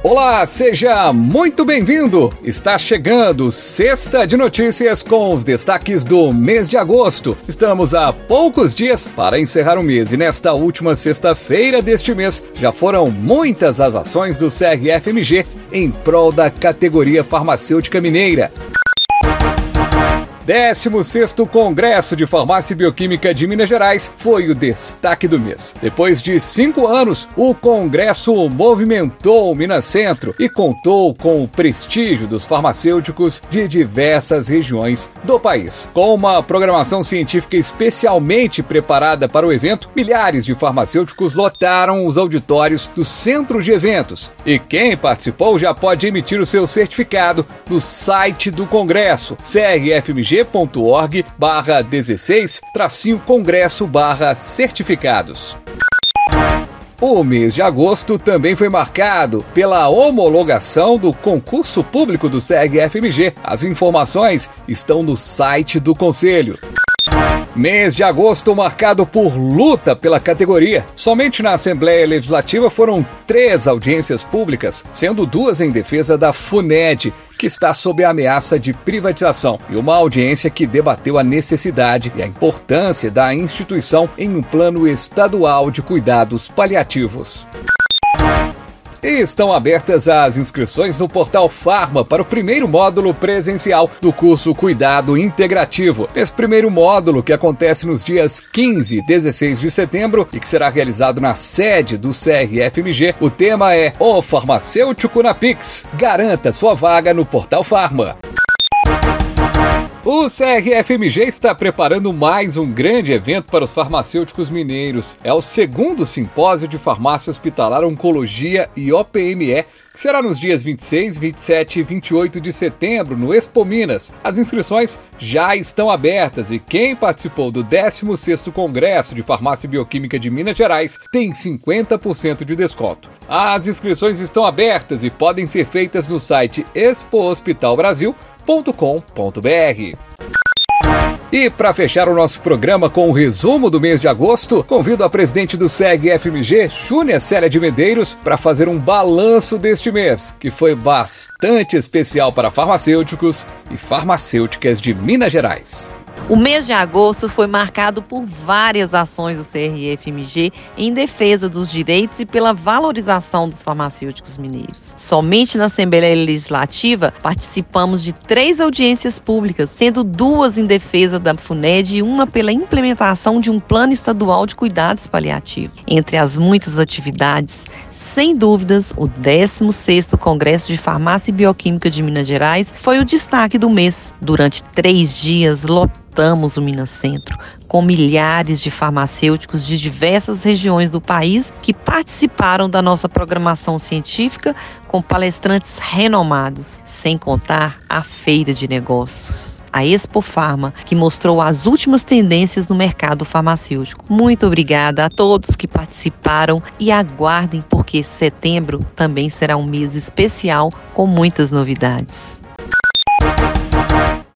Olá, seja muito bem-vindo! Está chegando Sexta de Notícias com os destaques do mês de agosto. Estamos a poucos dias para encerrar o mês e nesta última sexta-feira deste mês já foram muitas as ações do CRFMG em prol da categoria farmacêutica mineira. 16º Congresso de Farmácia e Bioquímica de Minas Gerais foi o destaque do mês. Depois de cinco anos, o Congresso movimentou o Minas Centro e contou com o prestígio dos farmacêuticos de diversas regiões do país. Com uma programação científica especialmente preparada para o evento, milhares de farmacêuticos lotaram os auditórios do centro de eventos. E quem participou já pode emitir o seu certificado no site do Congresso, CRFMG g.org barra 16 tracinho congresso barra certificados. O mês de agosto também foi marcado pela homologação do concurso público do SEG-FMG. As informações estão no site do Conselho. Mês de agosto marcado por luta pela categoria. Somente na Assembleia Legislativa foram três audiências públicas, sendo duas em defesa da FUNED, que está sob a ameaça de privatização, e uma audiência que debateu a necessidade e a importância da instituição em um plano estadual de cuidados paliativos. E estão abertas as inscrições no portal Farma para o primeiro módulo presencial do curso Cuidado Integrativo. Esse primeiro módulo, que acontece nos dias 15 e 16 de setembro e que será realizado na sede do CRFMG, o tema é O Farmacêutico na Pix. Garanta sua vaga no portal Farma. O CRFMG está preparando mais um grande evento para os farmacêuticos mineiros. É o segundo simpósio de farmácia hospitalar, oncologia e OPME, que será nos dias 26, 27 e 28 de setembro no Expo Minas. As inscrições já estão abertas e quem participou do 16º Congresso de Farmácia Bioquímica de Minas Gerais tem 50% de desconto. As inscrições estão abertas e podem ser feitas no site Expo Hospital Brasil www.cegfmg.com.br. E para fechar o nosso programa com o um resumo do mês de agosto, convido a presidente do SEG FMG, Júnia Célia de Medeiros, para fazer um balanço deste mês, que foi bastante especial para farmacêuticos e farmacêuticas de Minas Gerais. O mês de agosto foi marcado por várias ações do CRFMG em defesa dos direitos e pela valorização dos farmacêuticos mineiros. Somente na Assembleia Legislativa participamos de três audiências públicas, sendo duas em defesa da FUNED e uma pela implementação de um plano estadual de cuidados paliativos. Entre as muitas atividades, sem dúvidas, o 16º Congresso de Farmácia e Bioquímica de Minas Gerais foi o destaque do mês. Durante três dias, lotado lotamos o Minas Centro, com milhares de farmacêuticos de diversas regiões do país que participaram da nossa programação científica com palestrantes renomados, sem contar a feira de negócios, a Expo Farma, que mostrou as últimas tendências no mercado farmacêutico. Muito obrigada a todos que participaram e aguardem porque setembro também será um mês especial com muitas novidades.